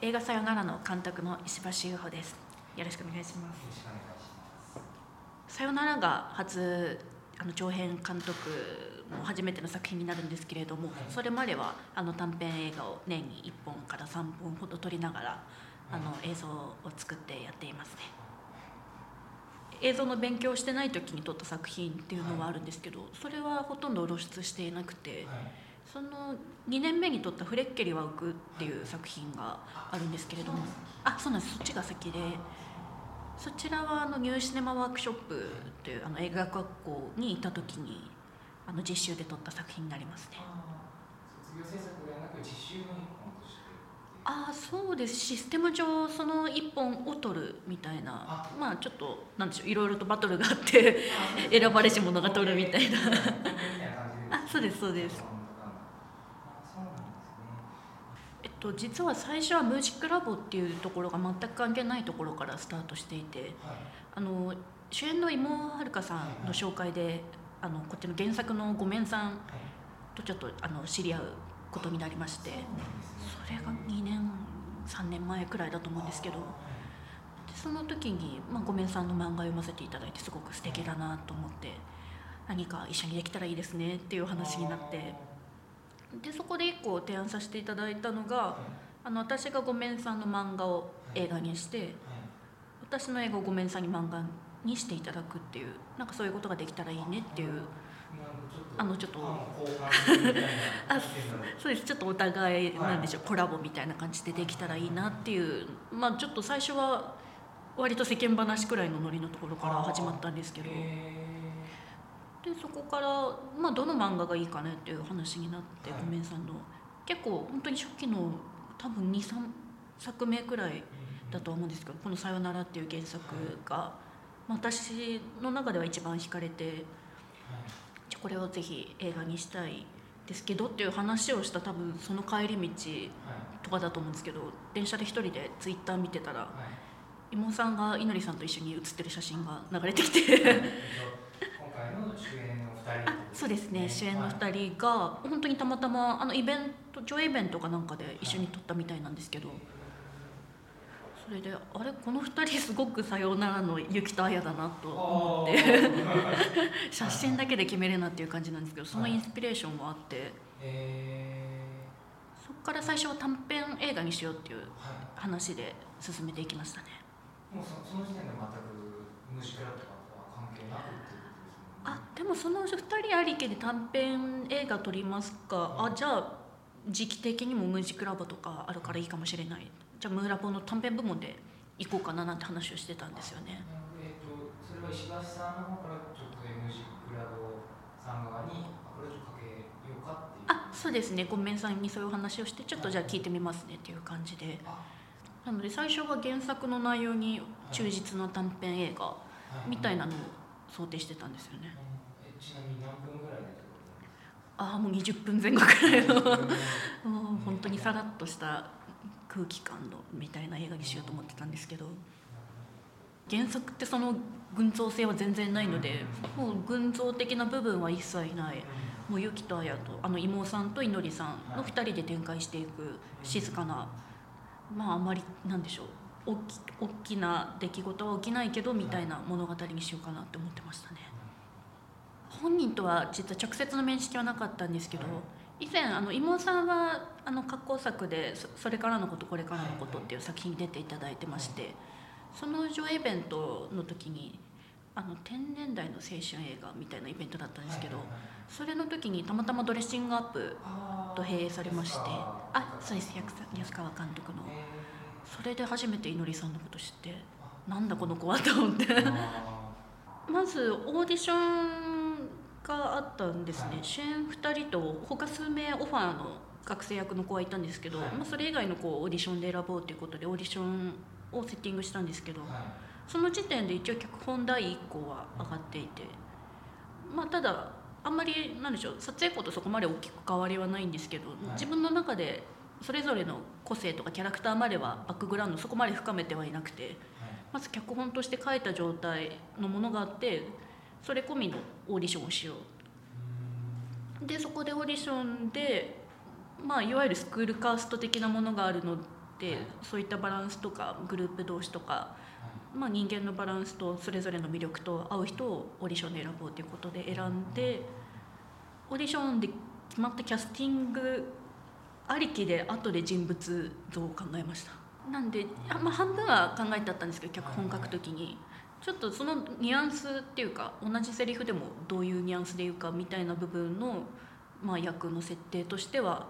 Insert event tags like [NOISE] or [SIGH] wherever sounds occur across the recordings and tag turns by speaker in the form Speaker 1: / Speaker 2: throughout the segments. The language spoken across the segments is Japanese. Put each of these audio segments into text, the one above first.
Speaker 1: 映画さよならの監督の石橋優穂ですよろしくお願いします。さよならが初あの長編監督の初めての作品になるんですけれども、
Speaker 2: はい
Speaker 1: それまではあの短編映画を年に1本から3本ほど撮りながらあの映像を作ってやっていますね映像の勉強をしてない時に撮った作品っていうのはあるんですけどそれはほとんど露出していなくて
Speaker 2: はい。
Speaker 1: その2年目に撮った「フレッケリは浮く」っていう作品があるんですけれども。あそうなんです。そっちが先で。そちらはあのニューシネマワークショップというあの映画学校にいた時にあの実習で撮った作品になりますね。
Speaker 2: 卒業制作ではなく実習の一本として。
Speaker 1: ああそうです。システム上その1本を撮るみたいな。
Speaker 2: あ
Speaker 1: まあちょっとなんでしょう。いろいろとバトルがあって選ばれし者が撮るみたいな。あそうです [LAUGHS] そうです
Speaker 2: あそうなんですね。
Speaker 1: えっと、実は最初はムージックラボっていうところが全く関係ないところからスタートしていて
Speaker 2: はい。
Speaker 1: あの主演の妹はるかさんの紹介であのこっちの原作のごめんさん
Speaker 2: はい。
Speaker 1: とちょっとあの知り合うことになりまして
Speaker 2: そうなんですね
Speaker 1: それが2年3年前くらいだと思うんですけどでその時に、まあ、ごめんさんの漫画を読ませていただいてすごく素敵だなと思って何か一緒にできたらいいですねっていう話になってでそこで1個提案させていただいたのがあの私がごめんさんの漫画を映画にして私の映画をごめんさんに漫画にしていただくっていうなんかそういうことができたらいいねっていうあのちょっとあ [LAUGHS] そうです。ちょっとお互いなんでしょう、コラボみたいな感じでできたらいいなっていうまあちょっと最初は割と世間話くらいのノリのところから始まったんですけどでそこから、まあ、どの漫画がいいかねっていう話になって、
Speaker 2: はい
Speaker 1: ごめんさんの結構本当に初期の多分23作目くらいだとは思うんですけどこの「さよなら」っていう原作が、まあ私の中では一番惹かれてじゃあこれをぜひ映画にしたいですけどっていう話をした多分その帰り道とかだと思うんですけど電車で一人でツイッター見てたら妹さんがいのりさんと一緒に写ってる写真が流れてきて [LAUGHS] そうですね。主演の
Speaker 2: 人
Speaker 1: 2人が本当にたまたまあのイベント上映イベントかなんかで一緒に撮ったみたいなんですけど。それであれ？この2人すごくさようならのゆきとあやだなと思って。[LAUGHS] 写真だけで決めるなっていう感じなんですけどそのインスピレーションもあって。
Speaker 2: え
Speaker 1: そこから最初は短編映画にしようっていう話で進めていきましたね。
Speaker 2: いもうそその時点で全くムシクラとかとは関係なく
Speaker 1: あでもその2人ありきで短編映画撮りますか？あじゃあ時期的にもムージックラボとかあるからいいかもしれない。じゃあムーラボの短編部門で行こうかななんて話をしてたんですよね。
Speaker 2: えっ、とそれは石橋さんの方からちょっと M ジクラドさん側にアプローチをかけようかっていう。
Speaker 1: あそうですね。ごめんさんにそういう話をしてちょっとじゃあ聞いてみますねっていう感じで。
Speaker 2: あ。
Speaker 1: なので最初は原作の内容に忠実な短編映画
Speaker 2: はい。
Speaker 1: みたいなのを想定してたんですよね。
Speaker 2: えちなみに何分ぐらいでってこ
Speaker 1: ああもう20分前後くらいの。[LAUGHS] もう本当にさらっとした空気感のみたいな映画にしようと思ってたんですけど。原作ってその群像性は全然ないのでもう群像的な部分は一切ない。もうユキとアヤとあの妹さんといのりさんの2人で展開していく静かなまああまりなんでしょう大き大きな出来事は起きないけどみたいな物語にしようかなって思ってましたね。本人とは実は直接の面識はなかったんですけど以前あの妹さんはあの格好作でそ「それからのことこれからのこと」っていう作品に出ていただいてましてその上映イベントの時にあの天然代の青春映画みたいなイベントだったんですけどそれの時にたまたまドレッシングアップと併映されましてあそうです。安安川監督のそれで初めていのりさんのこと知ってなんだこの子はと思って。[LAUGHS] まずオーディションがあったんですね。主演2人と他数名オファーの学生役の子はいたんですけど、
Speaker 2: はい。
Speaker 1: まあ、それ以外の子をオーディションで選ぼうということでオーディションをセッティングしたんですけどその時点で一応脚本第1項は上がっていてまあただあんまりなんでしょう撮影校とそこまで大きく変わりはないんですけど、
Speaker 2: い。
Speaker 1: 自分の中でそれぞれの個性とかキャラクターまではバックグラウンドそこまで深めてはいなくてまず脚本として書いた状態のものがあってそれ込みのオーディションをしよう。でそこでオーディションでまあいわゆるスクールカースト的なものがあるので、
Speaker 2: はい。
Speaker 1: そういったバランスとかグループ同士とか、まあ、人間のバランスとそれぞれの魅力と合う人をオーディションで選ぼうということで選んでオーディションで決まったキャスティングありきで後で人物像を考えました。なんであ、まあ、半分は考えてあったんですけど脚本書くときに。ちょっとそのニュアンスっていうか同じセリフでもどういうニュアンスで言うかみたいな部分の、まあ、役の設定としては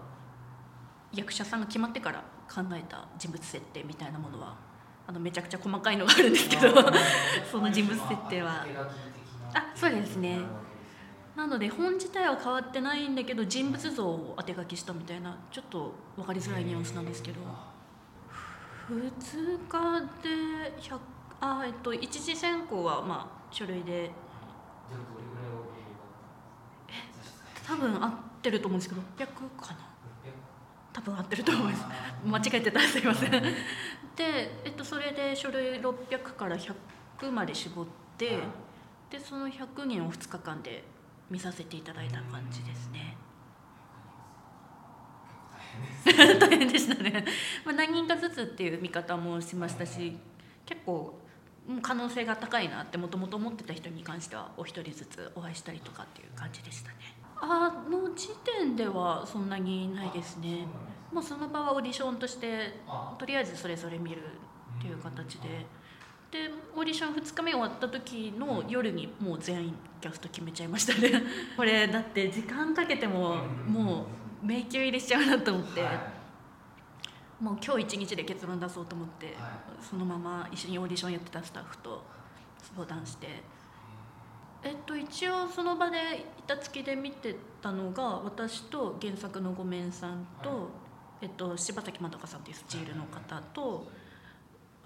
Speaker 1: 役者さんが決まってから考えた人物設定みたいなものはあのめちゃくちゃ細かいのがあるんですけど [LAUGHS] その人物設定は。あそうですねなので本自体は変わってないんだけど人物像を当て書きしたみたいなちょっと分かりづらいニュアンスなんですけど。2日で100あえっと一次選考はまあ書類で。多分合ってると思うんですけど。600かな。多分合ってると思います。間違えてた。らすいません。で、えっと、それで書類600から100まで絞ってでその100人を2日間で見させていただいた感じですね。大変でしたね、[LAUGHS] まあ、何人かずつっていう見方もしましたし結構うん可能性が高いなってもともと思ってた人に関してはお一人ずつお会いしたりとかっていう感じでしたね。あの時点ではそんなにないですね。もうその場はオーディションとしてとりあえずそれぞれ見るっていう形ででオーディション2日目終わった時の夜にもう全員キャスト決めちゃいましたね。[LAUGHS] これだって時間かけてももう迷宮入りしちゃうなと思って、もう今日一日で結論出そうと思って、そのまま一緒にオーディションやってたスタッフと相談して。えっと一応その場で板付きで見てたのが私と原作のごめんさんと、えっと、柴崎まどかさんっていうスチールの方と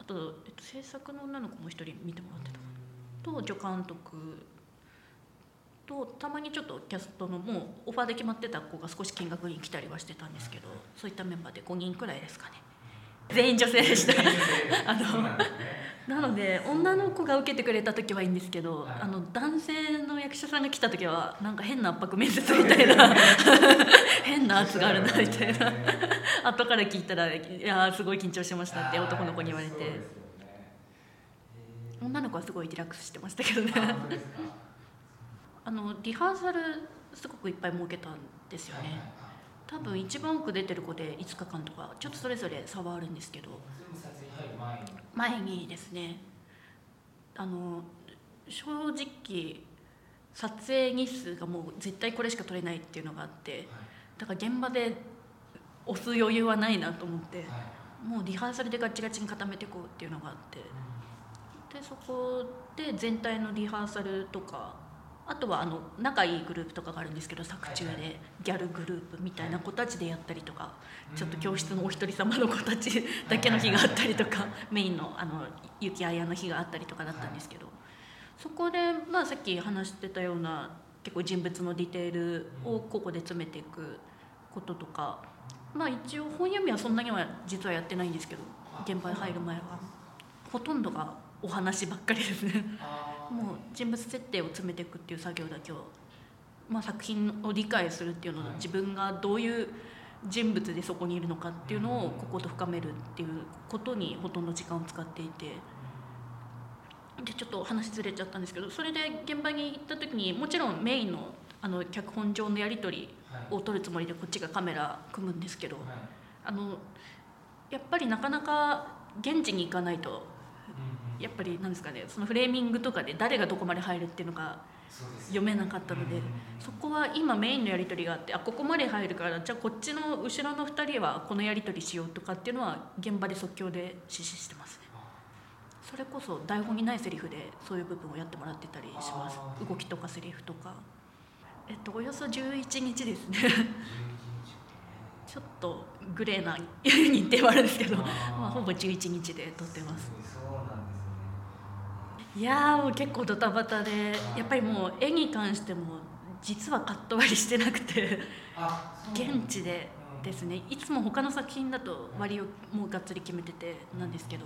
Speaker 1: あと、えっと、制作の女の子も一人見てもらってたかな。と助監督とたまにちょっとキャストのもうオファーで決まってた子が少し見学に来たりはしてたんですけどそういったメンバーで5人くらいですかね。全員女性でした。あのなので女の子が受けてくれた時はいいんですけど、
Speaker 2: はい。
Speaker 1: あの男性の役者さんが来た時はなんか変な圧迫面接みたいな [LAUGHS] 変な圧があるなみたいな。後から聞いたら「いやーすごい緊張してました」って男の子に言われて。女の子はすごいリラックスしてましたけどね。あ [LAUGHS] のリハーサルすごくいっぱい設けたんですよね多分一番多く出てる子で5日間とかちょっとそれぞれ差はあるんですけど。前にですね。あの正直撮影日数がもう絶対これしか撮れないっていうのがあってだから現場で押す余裕はないなと思ってもうリハーサルでガチガチに固めていこうっていうのがあって。でそこで全体のリハーサルとかあとはあの仲いいグループとかがあるんですけど作中でギャルグループみたいな子たちでやったりとかちょっと教室のお一人様の子たちだけの日があったりとかメインのあの雪あやの日があったりとかだったんですけどそこで、まあ、さっき話してたような結構人物のディテールをここで詰めていくこととか、まあ、一応本読みはそんなには実はやってないんですけど現場に入る前はほとんどがお話ばっかりですね。もう人物設定を詰めていくっていう作業だけを、まあ、作品を理解するっていうのを自分がどういう人物でそこにいるのかっていうのをここと深めるっていうことにほとんど時間を使っていて。でちょっと話ずれちゃったんですけどそれで現場に行った時にもちろんメインのあの脚本上のやり取りを撮るつもりでこっちがカメラ組むんですけどあのやっぱりなかなか現地に行かないとやっぱりなんですかねそのフレーミングとかで誰がどこまで入るっていうのが読めなかったのでそこは今メインのやり取りがあってあここまで入るからじゃあこっちの後ろの2人はこのやり取りしようとかっていうのは現場で即興で実施してますね。それこそ台本にないセリフでそういう部分をやってもらってたりします。動きとかセリフとか。えっとおよそ11日ですね。ちょっとグレーな日程はあるんですけどまあ、ほぼ11日で撮ってますいやーもう結構ドタバタでやっぱりもう絵に関しても実はカット割りしてなくて現地でですね。いつも他の作品だと割をもうがっつり決めててなんですけど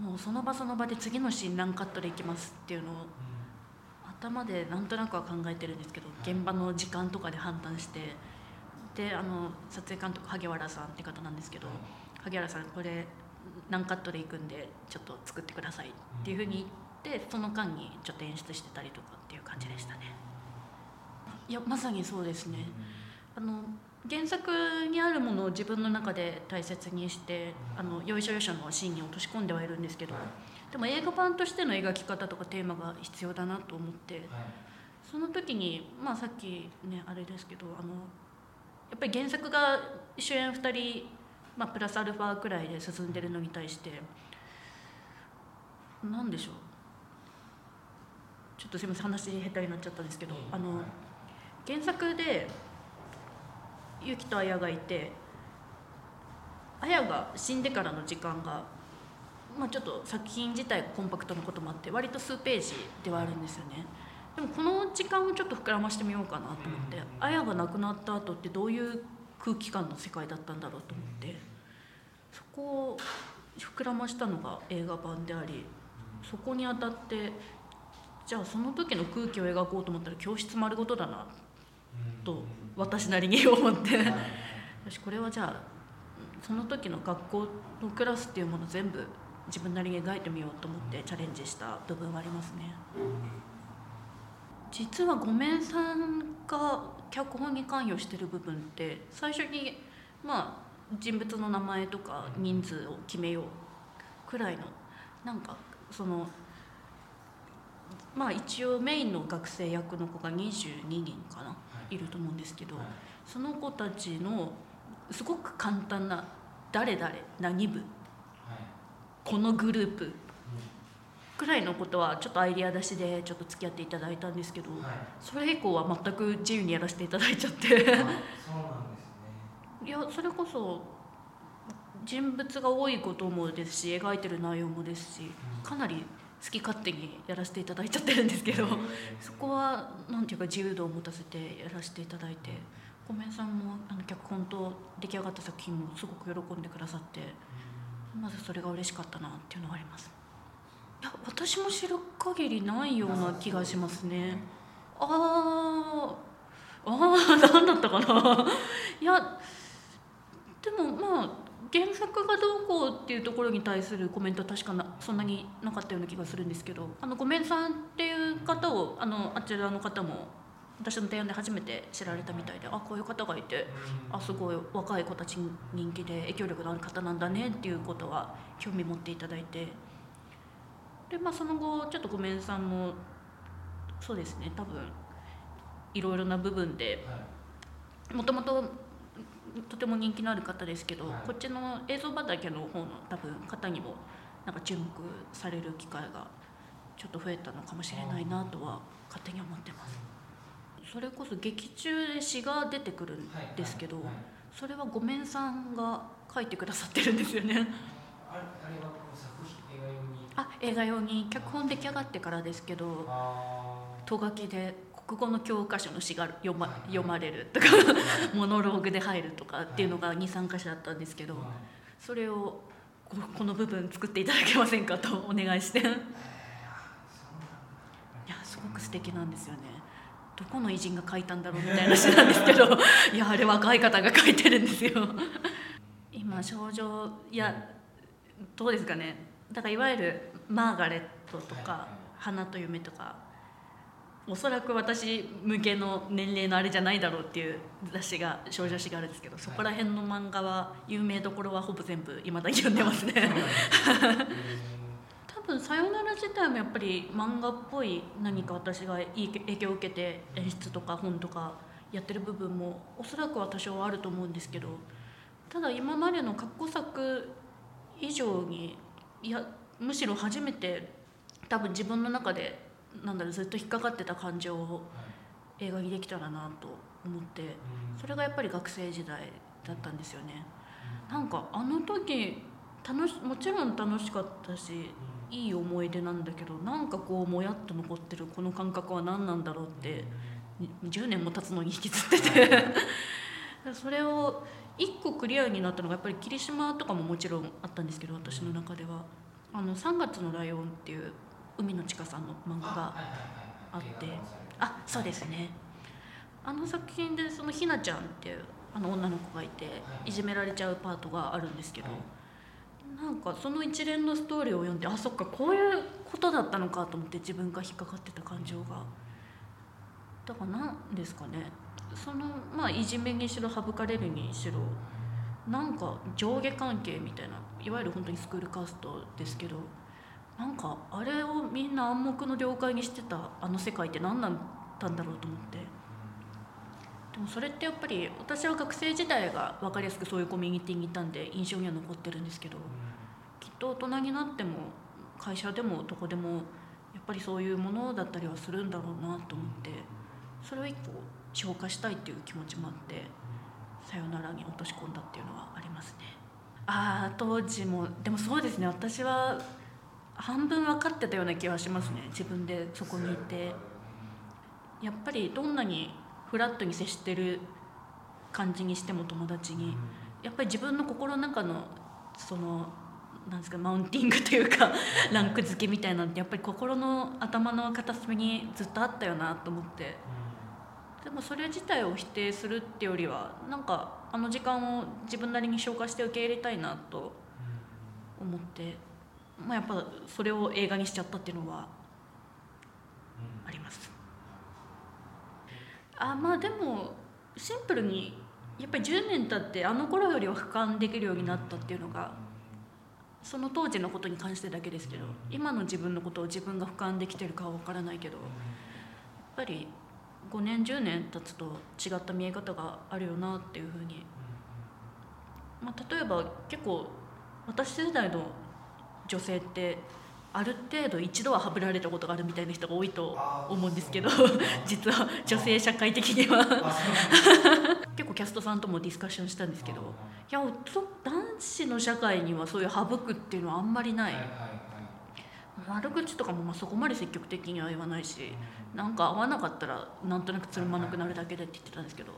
Speaker 1: もうその場その場で次のシーン何カットでいきますっていうのを頭でなんとなくは考えてるんですけど現場の時間とかで判断してであの撮影監督萩原さんって方なんですけど萩原さんこれ何カットでいくんでちょっと作ってくださいっていうふうに言ってその間にちょっと演出してたりとかっていう感じでしたね。いやまさにそうですね。あの原作にあるものを自分の中で大切にしてあのよいしょよいしょのシーンに落とし込んではいるんですけどでも映画版としての描き方とかテーマが必要だなと思ってその時にまあさっきねあれですけどあのやっぱり原作が主演2人、まあ、プラスアルファくらいで進んでるのに対して何でしょうちょっとすみません話下手になっちゃったんですけどあの原作でユキとアヤがいてアヤが死んでからの時間が、まあ、ちょっと作品自体がコンパクトなこともあって割と数ページではあるんですよね。でもこの時間をちょっと膨らましてみようかなと思ってアヤが亡くなった後ってどういう空気感の世界だったんだろうと思ってそこを膨らましたのが映画版でありそこにあたってじゃあその時の空気を描こうと思ったら教室丸ごとだなと私なりに思って。私これはじゃあその時の学校のクラスっていうもの全部自分なりに描いてみようと思ってチャレンジした部分はありますね。実はごめんさんが脚本に関与してる部分って最初にまあ人物の名前とか人数を決めようくらいのなんかそのまあ一応メインの学生役の子が22人かな、い。ると思うんですけど、その子たちのすごく簡単な誰々何部、このグループくらいのことはちょっとアイデア出しでちょっと付き合っていただいたんですけど、それ以降は全く自由にやらせていただいちゃって。
Speaker 2: そうなんですね。[LAUGHS]
Speaker 1: いやそれこそ人物が多いこともですし描いてる内容もですしかなり好き勝手にやらせていただいちゃってるんですけどそこはなんていうか自由度を持たせてやらせていただいてごめんさんもあの脚本と出来上がった作品もすごく喜んでくださってまずそれが嬉しかったなっていうのはあります。いや私も知る限りないような気がしますね。あーあー何だったかな。いやでもまあ原作がどうこうっていうところに対するコメントは確かなそんなになかったような気がするんですけどあのごめんさんっていう方をあのあちらの方も私の提案で初めて知られたみたいであこういう方がいてあすごい若い子たちに人気で影響力のある方なんだねっていうことは興味持っていただいて。でまあその後ちょっとごめんさんもそうですね多分いろいろな部分でもともととても人気のある方ですけど、
Speaker 2: はい。
Speaker 1: こっちの映像畑の方の多分方にもなんか注目される機会がちょっと増えたのかもしれないなとは勝手に思ってます。それこそ劇中で詩が出てくるんですけど、それはごめんさんが書いてくださってるんですよね。
Speaker 2: あ映画用に？
Speaker 1: 脚本出来上がってからですけど
Speaker 2: あ
Speaker 1: と書きで国語の教科書の詩が読ま読まれるとか
Speaker 2: ー
Speaker 1: モノローグで入るとかっていうのが23箇所あったんですけど
Speaker 2: はい。
Speaker 1: それをここの部分作っていただけませんかとお願いして。い。やすごく素敵なんですよね。どこの偉人が書いたんだろうみたいな詩なんですけど [LAUGHS] いやあれ若い方が書いてるんですよ。今症状いやどうですかね。だからいわゆるマーガレットとか
Speaker 2: はいはい「
Speaker 1: 花と夢」とかおそらく私向けの年齢のあれじゃないだろうっていう雑誌が少女誌があるんですけどそこら辺の漫画は有名どころはほぼ全部いまだに読んでますね。多分「さよなら」自体もやっぱり漫画っぽい何か私がいい影響を受けて演出とか本とかやってる部分もおそらくは多少あると思うんですけどただ今までの過去作以上にいやむしろ初めて多分自分の中でなんだろうずっと引っかかってた感情を映画にできたらなと思ってそれがやっぱり学生時代だったんですよね。なんかあの時楽しもちろん楽しかったしいい思い出なんだけどなんかこうもやっと残ってるこの感覚は何なんだろうってに10年も経つのに引きずってて。[LAUGHS] それを1個クリアになったのがやっぱり霧島とかももちろんあったんですけど私の中では「あの3月のライオン」っていう海野千佳さんの漫画があって。あそうですね。あの作品でそのひなちゃんっていうあの女の子がいて
Speaker 2: はい。
Speaker 1: いじめられちゃうパートがあるんですけど、
Speaker 2: はい。
Speaker 1: なんかその一連のストーリーを読んであそっかこういうことだったのかと思って自分が引っかかってた感情が。だからなんですかね。そのまあいじめにしろ省かれるにしろなんか上下関係みたいないわゆる本当にスクールカーストですけどなんかあれをみんな暗黙の了解にしてたあの世界って何だったんだろうと思って。でもそれってやっぱり私は学生時代が分かりやすくそういうコミュニティにいたんで印象には残ってるんですけどきっと大人になっても会社でもどこでもやっぱりそういうものだったりはするんだろうなと思ってそれを一個消化したいっていう気持ちもあってさよならに落とし込んだっていうのはありますね。ああ当時もでもそうですね。私は半分分かってたような気はしますね。自分でそこにいて。やっぱりどんなにフラットに接してる感じにしても友達に。やっぱり自分の心の中のそのなんですかマウンティングというかランク付けみたいなんてやっぱり心の頭の片隅にずっとあったよなと思って。でもそれ自体を否定するってよりはなんかあの時間を自分なりに消化して受け入れたいなと思って、まあ、やっぱそれを映画にしちゃったっていうのはあります。あまあでもシンプルにやっぱり10年経ってあの頃よりは俯瞰できるようになったっていうのがその当時のことに関してだけですけど今の自分のことを自分が俯瞰できてるかは分からないけどやっぱり5年10年経つと違った見え方があるよなっていうふうに、まあ、例えば結構私世代の女性ってある程度一度ははぶられたことがあるみたいな人が多いと思うんですけど [LAUGHS] 実は女性社会的には。[LAUGHS] 結構キャストさんともディスカッションしたんですけどいや男子の社会にはそういう省くっていうのはあんまりない、悪口とかもまあそこまで積極的には言わないしなんか合わなかったらなんとなくつるまなくなるだけでって言ってたんですけど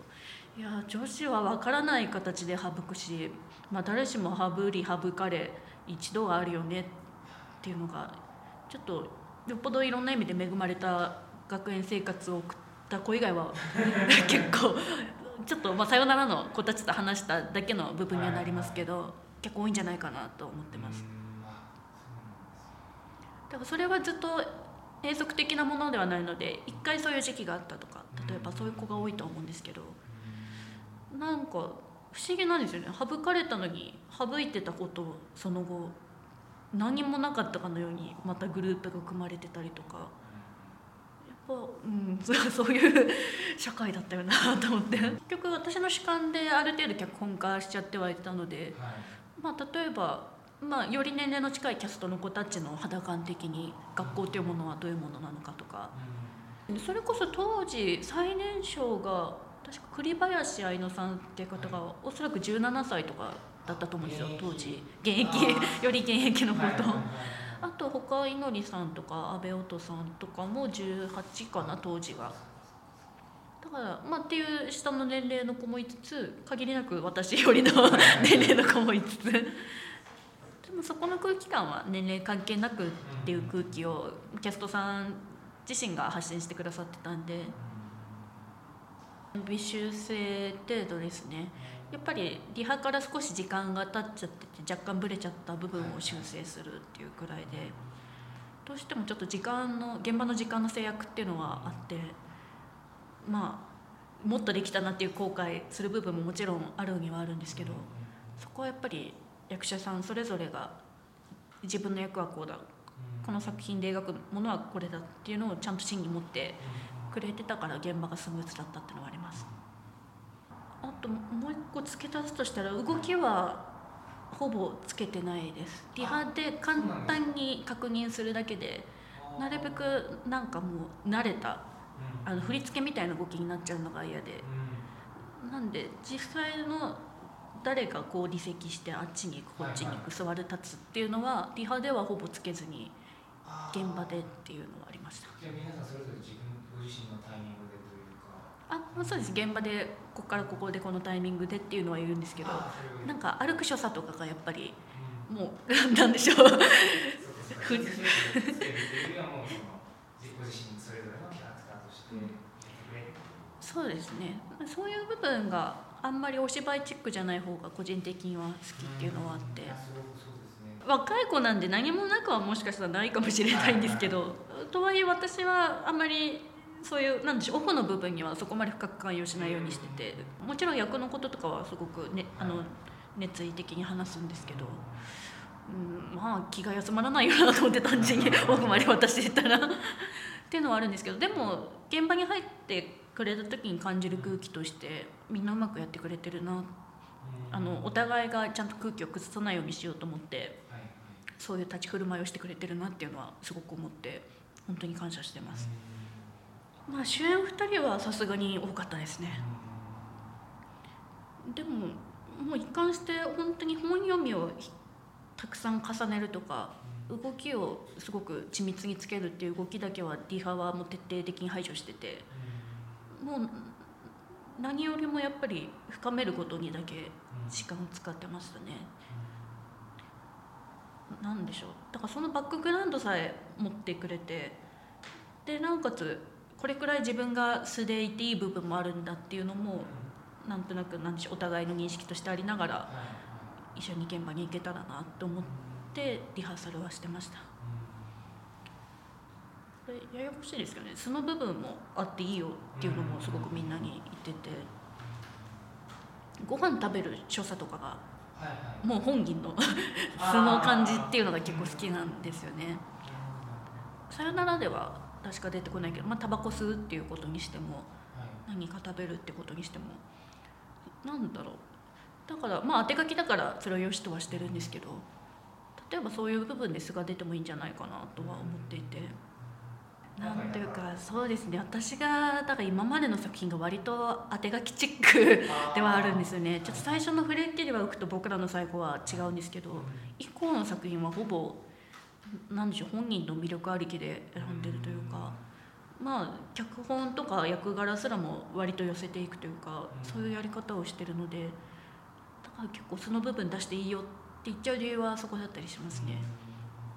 Speaker 1: いや女子は分からない形で省くし、まあ、誰しも省り省かれ一度はあるよねっていうのがちょっとよっぽどいろんな意味で恵まれた学園生活を送った子以外は結構ちょっとまあさよならの子たちと話しただけの部分にはなりますけど結構多いんじゃないかなと思ってます。だからそれはずっと永続的なものではないので一回そういう時期があったとか例えばそういう子が多いと思うんですけどなんか不思議なんですよね。省かれたのに省いてたことをその後何もなかったかのようにまたグループが組まれてたりとか。やっぱうん [LAUGHS] そそういう社会だったよなと思って。結局私の主観である程度脚本化しちゃってはいたのでまあ、例えば、まあ、より年齢の近いキャストの子たちの肌感的に学校というものはどういうものなのかとか。それこそ当時最年少が確か栗林愛乃さんっていう方がおそらく17歳とかだったと思うんですよ当時。現役。[LAUGHS] より現役のこと。あと他いのりさんとか阿部音さんとかも18かな当時が。だからまあっていう下の年齢の子もいつつ限りなく私よりの [LAUGHS] 年齢の子もいつつ。でもそこの空気感は年齢関係なくっていう空気をキャストさん自身が発信してくださってたんで微修正程度ですね。やっぱりリハから少し時間が経っちゃってて若干ブレちゃった部分を修正するっていうくらいでどうしてもちょっと時間の現場の時間の制約っていうのはあってまあもっとできたなっていう後悔する部分ももちろんあるにはあるんですけどそこはやっぱり役者さんそれぞれが自分の役はこうだこの作品で描くものはこれだっていうのをちゃんと芯に持ってくれてたから現場がスムーズだったっていうのはあります。あともう一個付け足すとしたら動きはほぼつけてないです。リハで簡単に確認するだけでなるべくなんかもう慣れたあの振り付けみたいな動きになっちゃうのが嫌で。なんで実際の誰がこう離席してあっちに行くこっちに行く座る立つっていうのはリハではほぼつけずに現場でっていうのはありました
Speaker 2: ご自身のタイミングでというか。
Speaker 1: あまあそうです。現場でここからここでこのタイミングでっていうのは言うんですけどなんか歩く所作とかがやっぱり
Speaker 2: うん。
Speaker 1: もうなんでしょう。
Speaker 2: そうで
Speaker 1: すね。そういう。部分があんまりお芝居チックじゃない方が個人的には好きっていうのはあって。若い子なんで何もなくはもしかしたらないかもしれないんですけどとはいえ私はあんまりそういうなんでしょうオフの部分にはそこまで深く関与しないようにしててもちろん役のこととかはすごく、ね、あの熱意的に話すんですけど、うん、まあ気が休まらないよなと思って単純に奥まで渡してたら。っていうのはあるんですけどでも現場に入ってくれた時に感じる空気としてみんなうまくやってくれてるな。あのお互いがちゃんと空気を崩さないようにしようと思って
Speaker 2: はい
Speaker 1: そういう立ち振る舞いをしてくれてるなっていうのはすごく思って本当に感謝してます。まあ主演2人はさすがに多かったですね。でももう一貫して本当に本読みをひたくさん重ねるとか動きをすごく緻密につけるっていう動きだけはリハはもう徹底的に排除しててもう何よりもやっぱり深めることにだけ時間を使ってましたね。なんでしょうだからそのバックグラウンドさえ持ってくれてでなおかつこれくらい自分が素でいていい部分もあるんだっていうのもなんとなくなんでしょうお互いの認識としてありながら一緒に現場に行けたらなと思ってリハーサルはしてました。これややこしいですけどね。素の部分もあっていいよっていうのもすごくみんなに言ってて。ご飯食べる所作とかがもう本人の [LAUGHS] 素の感じっていうのが結構好きなんですよね「さよなら」では確か出てこないけどまあタバコ吸うっていうことにしても
Speaker 2: はい。
Speaker 1: 何か食べるってことにしても。なんだろう。だからまあ当て書きだからそれを良しとはしてるんですけど例えばそういう部分で素が出てもいいんじゃないかなとは思っていて。なんというかそうですね。私がだから今までの作品が割と当て書きチックではあるんですよね。ちょっと最初の「フレッティでは浮く」と僕らの最後は違うんですけど以降の作品はほぼなんでしょう本人の魅力ありきで選んでるというかまあ脚本とか役柄すらも割と寄せていくというかそういうやり方をしてるのでだから結構その部分出していいよって言っちゃう理由はそこだったりしますね。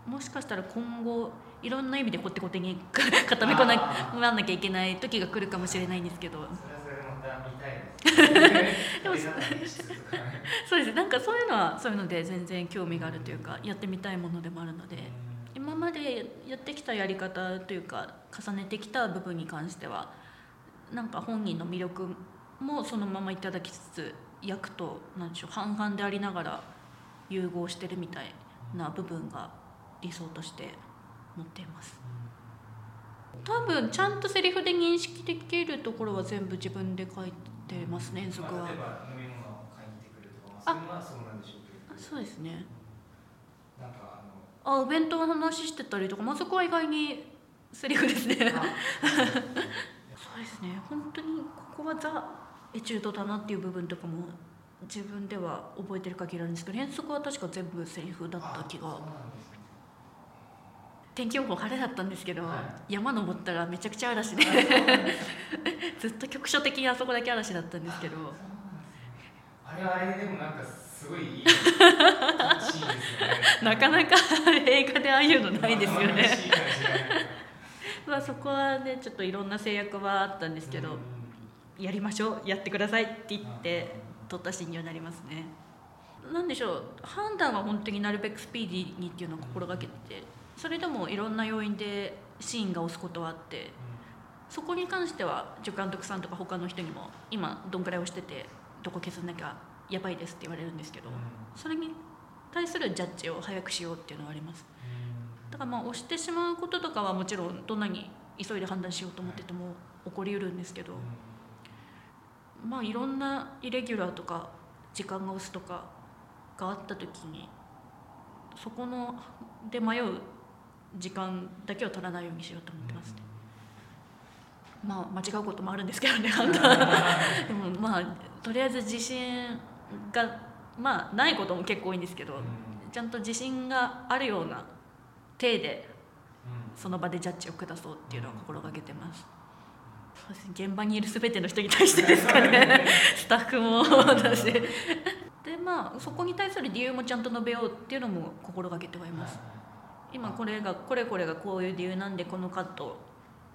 Speaker 1: もしかしたら今後いろんな意味でこってこてに固めこななんなきゃいけない時が来るかもしれないんですけど
Speaker 2: それはそれでまた見たいです。
Speaker 1: でそうです。なんかそういうのはそういうので全然興味があるというかやってみたいものでもあるので今までやってきたやり方というか重ねてきた部分に関してはなんか本人の魅力もそのままいただきつつ役となんでしょう半々でありながら融合してるみたいな部分が理想として持っています。多分ちゃんとセリフで認識できるところは全部自分で書いて
Speaker 2: ってまあ、そういうのは
Speaker 1: あ
Speaker 2: ど。
Speaker 1: そうですね。
Speaker 2: あ
Speaker 1: お弁当の話してたりとか、まあ、そこは意外にセリフですね。[LAUGHS] そうですね。本当にここはザ・エチュードだなっていう部分とかも自分では覚えてる限りあるんですけど遠足は確か全部セリフだった気が天気予報晴れだったんですけど、
Speaker 2: は
Speaker 1: 山登ったらめちゃくちゃ嵐で [LAUGHS] ずっと局所的にあそこだけ嵐だったんですけど。
Speaker 2: あれはあれでもなんかすごいいいシーンですよね。
Speaker 1: なかなか映画でああいうのないですよね。
Speaker 2: まあ
Speaker 1: そこはねちょっといろんな制約はあったんですけど、
Speaker 2: うん。
Speaker 1: やりましょうやってくださいって言って取ったシーンにはなりますね。なんでしょう判断は本当になるべくスピーディーにっていうのを心がけててそれでもいろんな要因でシーンが押すことはあってそこに関しては助監督さんとか他の人にも今どんくらい押しててどこ削んなきゃやばいですって言われるんですけど
Speaker 2: うん。
Speaker 1: それに対するジャッジを早くしようっていうのはあります。だからまあ押してしまうこととかはもちろんどんなに急いで判断しようと思ってても起こりうるんですけどまあいろんなイレギュラーとか時間が押すとかがあった時にそこので迷う時間だけを取らないようにしようと思ってますね。まあ間違うこともあるんですけどね [LAUGHS] 判断でもまあとりあえず自信がまあないことも結構多いんですけどちゃんと自信があるような体でその場でジャッジを下そうっていうのを心がけてます。そうですね現場にいる全ての人に対してですかね。[LAUGHS] スタッフもだしでまあそこに対する理由もちゃんと述べようっていうのも心がけてはいます今これがこれこれがこういう理由なんでこのカット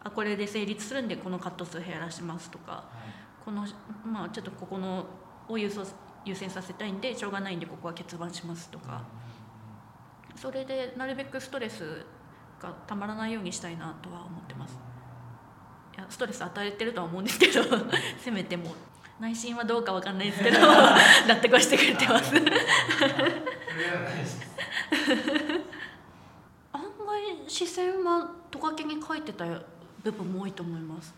Speaker 1: あこれで成立するんでこのカット数減らしますとかこのまあちょっとここのを優先優先させたいんでしょうがないんでここは欠番しますとか。それでなるべくストレスがたまらないようにしたいなとは思ってます。いやストレス与えてるとは思うんですけどせめても内心はどうかわかんないですけど [LAUGHS] 納得はしてくれてます
Speaker 2: それはないです
Speaker 1: 案外視線はトカゲに書いてた部分も多いと思います。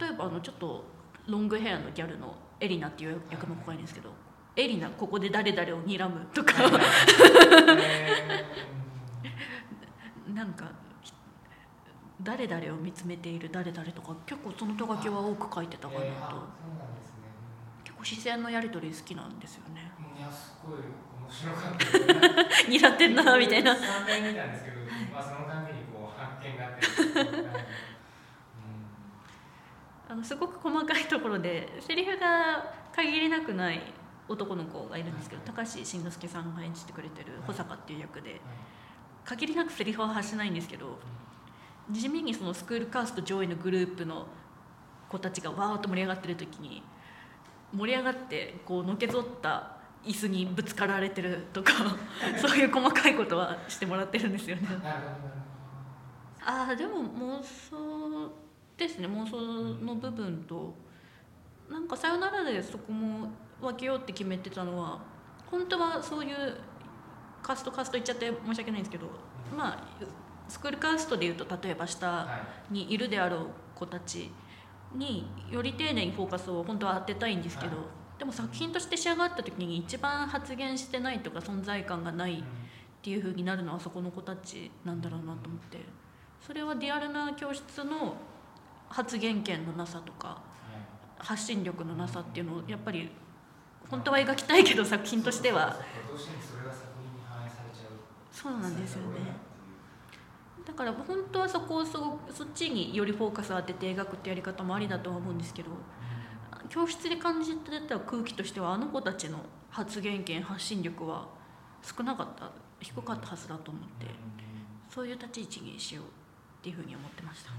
Speaker 1: 例えばあのちょっとロングヘアのギャルのエリナっていう役の子がいるんですけど「エリナここで誰々を睨む」とか。
Speaker 2: え [LAUGHS]
Speaker 1: なんか誰々を見つめている誰々とか結構そのトカゲは多く書いてたかなと、結構視線のやり取り好きなんですよね。
Speaker 2: うんいやすごい。面白かったですね。
Speaker 1: 睨ってんなみたいな。
Speaker 2: 3回見たんですけど、まあ、そのためにこう発見があって、はい
Speaker 1: あのすごく細かいところでセリフが限りなくない男の子がいるんですけど高橋慎之介さんが演じてくれてる保坂っていう役で限りなくセリフは発しないんですけど地味にそのスクールカースト上位のグループの子たちがわーっと盛り上がってる時に盛り上がってこうのけぞった椅子にぶつかられてるとか [LAUGHS] そういう細かいことはしてもらってるんですよね。ああでも妄想ですね。妄想の部分となんか「さよなら」でそこも分けようって決めてたのは本当はそういうカーストカースト言っちゃって申し訳ないんですけどまあスクールカーストでいうと例えば下にいるであろう子たちにより丁寧にフォーカスを本当は当てたいんですけど、
Speaker 2: はい
Speaker 1: でも作品として仕上がった時に一番発言してないとか存在感がないっていう風になるのはそこの子たちなんだろうなと思って。それはリアルな教室の発言権のなさとか発信力のなさっていうのをやっぱり本当は描きたいけど作品としては。
Speaker 2: そう
Speaker 1: なんですよね。だから本当はそこをそそっちによりフォーカスを当てて描くってやり方もありだとは思うんですけど教室で感じてた空気としてはあの子たちの発言権発信力は少なかった低かったはずだと思ってそういう立ち位置にしようっていうふうに思ってました。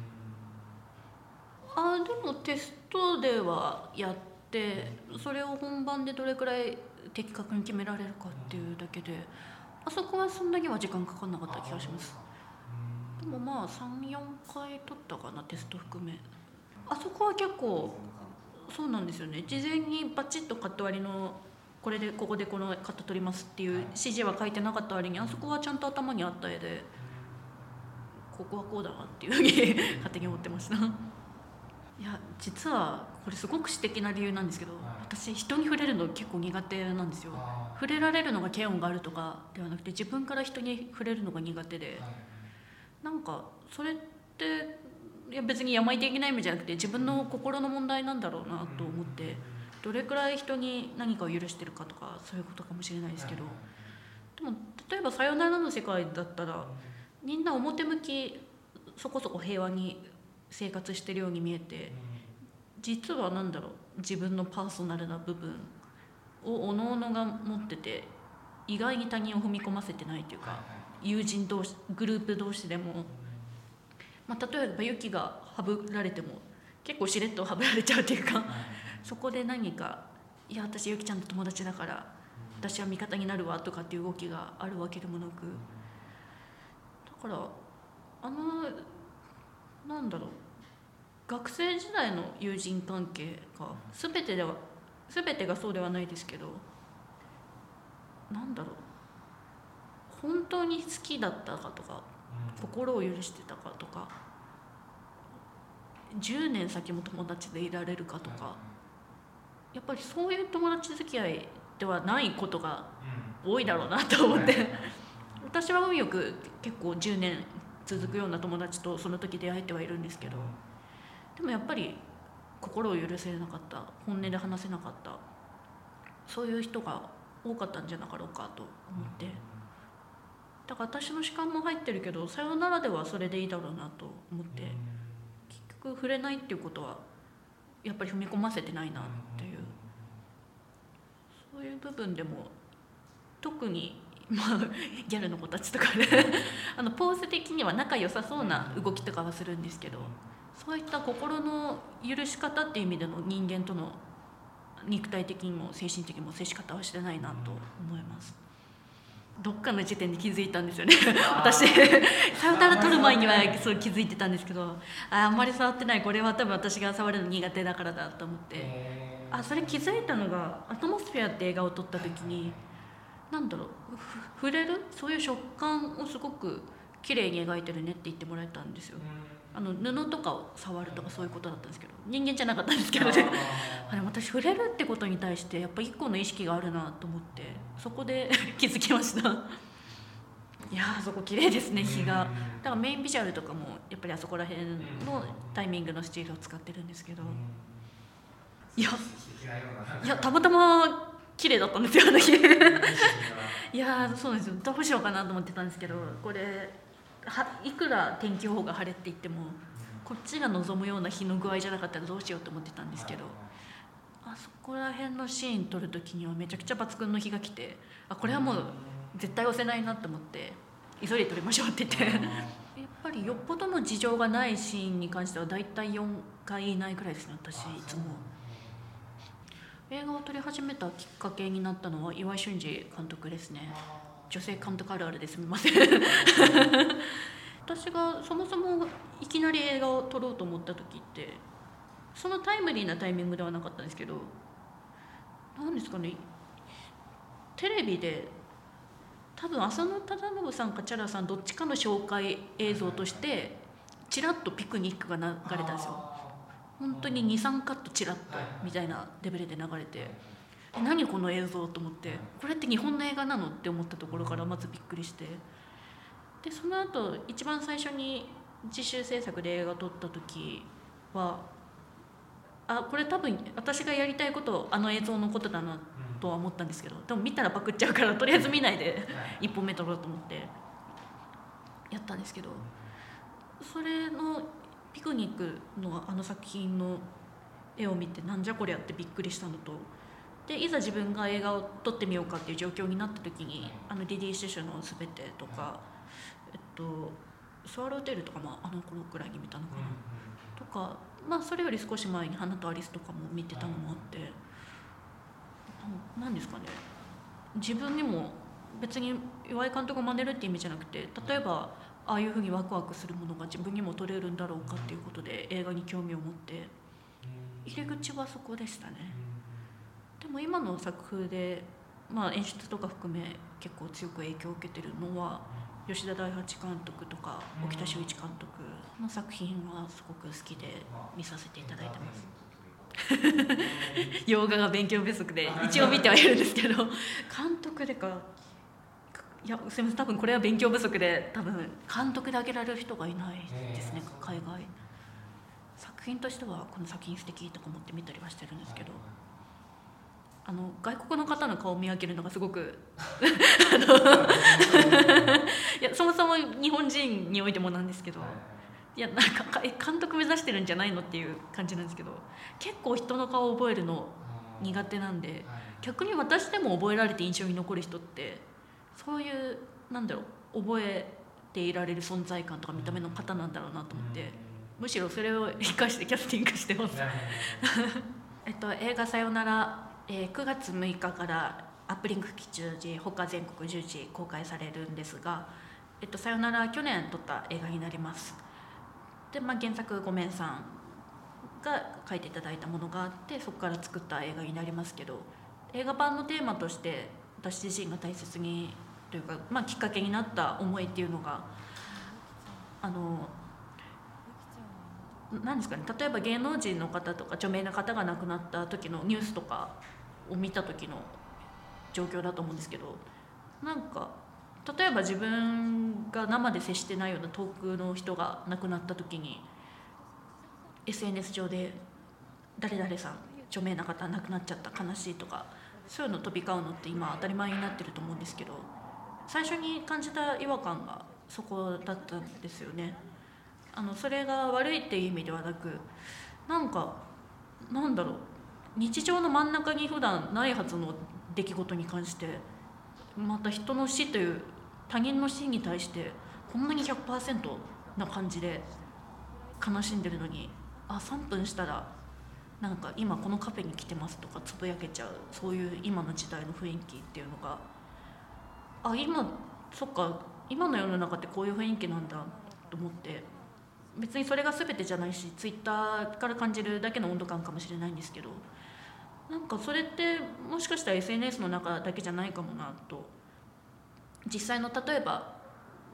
Speaker 1: あでもテストではやってそれを本番でどれくらい的確に決められるかっていうだけであそこはそんなには時間かかんなかった気がします。でもまあ34回取ったかなテスト含め。あそこは結構そうなんですよね。事前にバチッとカット割りのこれでここでこのカット取りますっていう指示は書いてなかった割にあそこはちゃんと頭にあった絵でここはこうだなっていうふうに [LAUGHS] 勝手に思ってました。いや実はこれすごく私的な理由なんですけど私人に触れるの結構苦手なんですよ。
Speaker 2: あ
Speaker 1: 触れられるのが嫌悪があるとかではなくて自分から人に触れるのが苦手で。なんかそれっていや別に病いていけない意味じゃなくて自分の心の問題なんだろうなと思ってどれくらい人に何かを許してるかとかそういうことかもしれないですけど。でも例えば「さよなら」の世界だったらみんな表向きそこそこ平和に生活してるように見えて実は何だろう自分のパーソナルな部分をおのおのが持ってて意外に他人を踏み込ませてないというか友人同士グループ同士でも、まあ、例えばユキがハブられても結構しれっとハブられちゃうというかそこで何か「いや私ユキちゃんと友達だから私は味方になるわ」とかっていう動きがあるわけでもなく。だからあのなんだろう。学生時代の友人関係が全てでは全てがそうではないですけどなんだろう。本当に好きだったかとか心を許してたかとか。10年先も友達でいられるかとか。やっぱりそういう友達付き合いではないことが多いだろうなと思って。[LAUGHS] 私は運よく結構10年続くような友達とその時出会えてはいるんですけど。でもやっぱり心を許せなかった。本音で話せなかった。そういう人が多かったんじゃなかろうかと思ってだから私の主観も入ってるけどさよならではそれでいいだろうなと思って結局触れないっていうことはやっぱり踏み込ませてないなっていう。そういう部分でも特に [LAUGHS] まあギャルの子たちとかで [LAUGHS] あのポーズ的には仲良さそうな動きとかはするんですけどそういった心の許し方っていう意味での人間との肉体的にも精神的にも接し方はしてないなと思いますどっかの時点で気づいたんですよね。私。サウタラ取る前にはそう気づいてたんですけど。ああんまり触ってない。これは多分私が触るの苦手だからだと思って。あそれ気づいたのが「アトモスフェア」って映画を撮った時に何だろう触れる？そういう食感をすごく綺麗に描いてるねって言ってもらえたんですよ。あの布とかを触るとかそういうことだったんですけど。人間じゃなかったんですけどね。あれ私触れるってことに対してやっぱ一個の意識があるなと思ってそこで [LAUGHS] 気づきました。いやーそこ綺麗ですね日が。だからメインビジュアルとかもやっぱりあそこら辺のタイミングのスチールを使ってるんですけど。いや。いやたまたま綺麗だったんですよあの日。いやーそうですよ。どうしようかなと思ってたんですけどこれはいくら天気予報が晴れって言ってもこっちが望むような日の具合じゃなかったらどうしようと思ってたんですけどあそこら辺のシーン撮る時にはめちゃくちゃ抜群の日が来てあこれはもう絶対押せないなと思って急いで撮りましょうって言って。やっぱりよっぽどの事情がないシーンに関しては大体4回以内くらいですね私いつも。映画を撮り始めたきっかけになったのは岩井俊二監督ですね。女性監督あるあるですみません。[LAUGHS] 私がそもそもいきなり映画を撮ろうと思った時ってそのタイムリーなタイミングではなかったんですけど何ですかねテレビで多分浅野忠信さんかチャラさんどっちかの紹介映像としてちらっとピクニックが流れたんですよ。本当に23カットチラッとみたいなレベルで流れて何この映像と思ってこれって日本の映画なのって思ったところからまずびっくりして。でその後一番最初に自主制作で映画を撮った時はあこれ多分私がやりたいことあの映像のことだなとは思ったんですけどでも見たらパクっちゃうからとりあえず見ないで1本目撮ろうと思ってやったんですけどそれのピクニックのあの作品の絵を見てなんじゃこりゃってびっくりしたのとでいざ自分が映画を撮ってみようかっていう状況になった時にあのリリー・シュシュの「すべて」とか、えっと、スワローテールとかもあの頃くらいに見たのかな、とか、まあ、それより少し前に「花とアリス」とかも見てたのもあって。何ですかね。自分にも別に岩井監督を真似るって意味じゃなくて例えばああいうふうにワクワクするものが自分にも撮れるんだろうかっていうことで映画に興味を持って入り口はそこでしたね。でも今の作風で、まあ、演出とか含め結構強く影響を受けてるのは吉田大八監督とか沖田修一監督の作品はすごく好きで見させていただいてます。[LAUGHS] 洋画が勉強不足で一応見てはいるんですけど。監督でかいやすみません多分これは勉強不足で多分監督で挙げられる人がいないですね、海外。作品としてはこの作品素敵とか思って見たりはしてるんですけどあの外国の方の顔を見分けるのがすごくい。[LAUGHS] やそもそも日本人においてもなんですけどい。やなんか監督目指してるんじゃないのっていう感じなんですけど結構人の顔を覚えるの苦手なんで逆に私でも覚えられて印象に残る人ってそういうなんだろう覚えていられる存在感とか見た目の方なんだろうなと思ってむしろそれを生かしてキャスティングしてます。[LAUGHS] えっと映画「さよなら」えー、9月6日からアップリンク吉祥寺他全国10時公開されるんですが「えっと、さよなら」去年撮った映画になります。で、まあ、原作ごめんさんが書いていただいたものがあってそこから作った映画になりますけど映画版のテーマとして私自身が大切にというか、まあ、きっかけになった思いっていうのがあの何ですかね例えば芸能人の方とか著名な方が亡くなった時のニュースとかを見た時の状況だと思うんですけどなんか例えば自分が生で接してないような遠くの人が亡くなった時に SNS 上で「誰々さん著名な方亡くなっちゃった悲しい」とかそういうの飛び交うのって今当たり前になってると思うんですけど最初に感じた違和感がそこだったんですよね。あのそれが悪いっていう意味ではなくなんかなんだろう日常の真ん中に普段ないはずの出来事に関してまた人の死という他人の死に対してこんなに100%な感じで悲しんでるのにあ3分したらなんか今このカフェに来てますとかつぶやけちゃうそういう今の時代の雰囲気っていうのが。あ今そっか今の世の中ってこういう雰囲気なんだと思って。別にそれが全てじゃないしツイッターから感じるだけの温度感かもしれないんですけどなんかそれってもしかしたら SNS の中だけじゃないかもなと。実際の例えば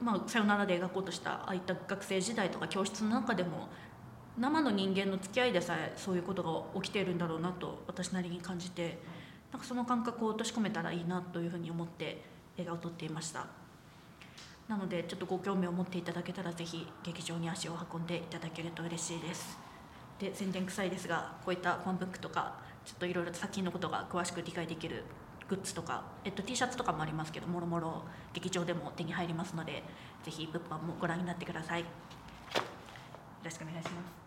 Speaker 1: まあ、さよならで描こうとしたああいった学生時代とか教室の中でも生の人間の付き合いでさえそういうことが起きているんだろうなと私なりに感じてなんかその感覚を落とし込めたらいいなというふうに思って映画を撮っていました。なのでちょっとご興味を持っていただけたらぜひ劇場に足を運んでいただけると嬉しいです。で宣伝臭いですがこういったファンブックとかちょっといろいろ作品のことが詳しく理解できるグッズとか、えっと、T シャツとかもありますけどもろもろ劇場でも手に入りますのでぜひ物販もご覧になってください。よろしくお願いします。